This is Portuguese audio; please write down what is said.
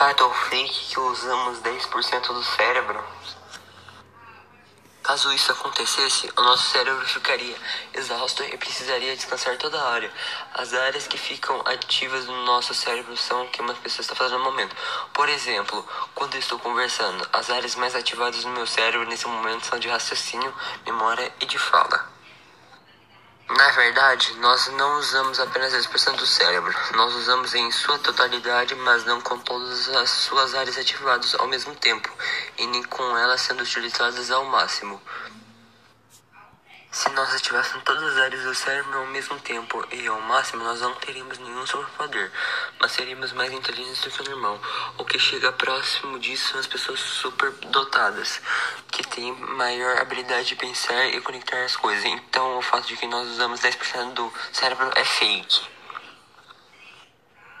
fato ou fake que usamos 10% do cérebro? Caso isso acontecesse, o nosso cérebro ficaria exausto e precisaria descansar toda hora. As áreas que ficam ativas no nosso cérebro são o que uma pessoa está fazendo no momento. Por exemplo, quando eu estou conversando, as áreas mais ativadas no meu cérebro nesse momento são de raciocínio, memória e de fala. Na verdade, nós não usamos apenas 10% do cérebro. Nós usamos em sua totalidade, mas não com todas as suas áreas ativadas ao mesmo tempo, e nem com elas sendo utilizadas ao máximo. Se nós ativássemos todas as áreas do cérebro ao mesmo tempo e ao máximo, nós não teríamos nenhum superpoder, mas seríamos mais inteligentes do que o normal. O que chega próximo disso são as pessoas superdotadas, que têm maior habilidade de pensar e conectar as coisas. Então, o fato de que nós usamos 10% do cérebro é fake.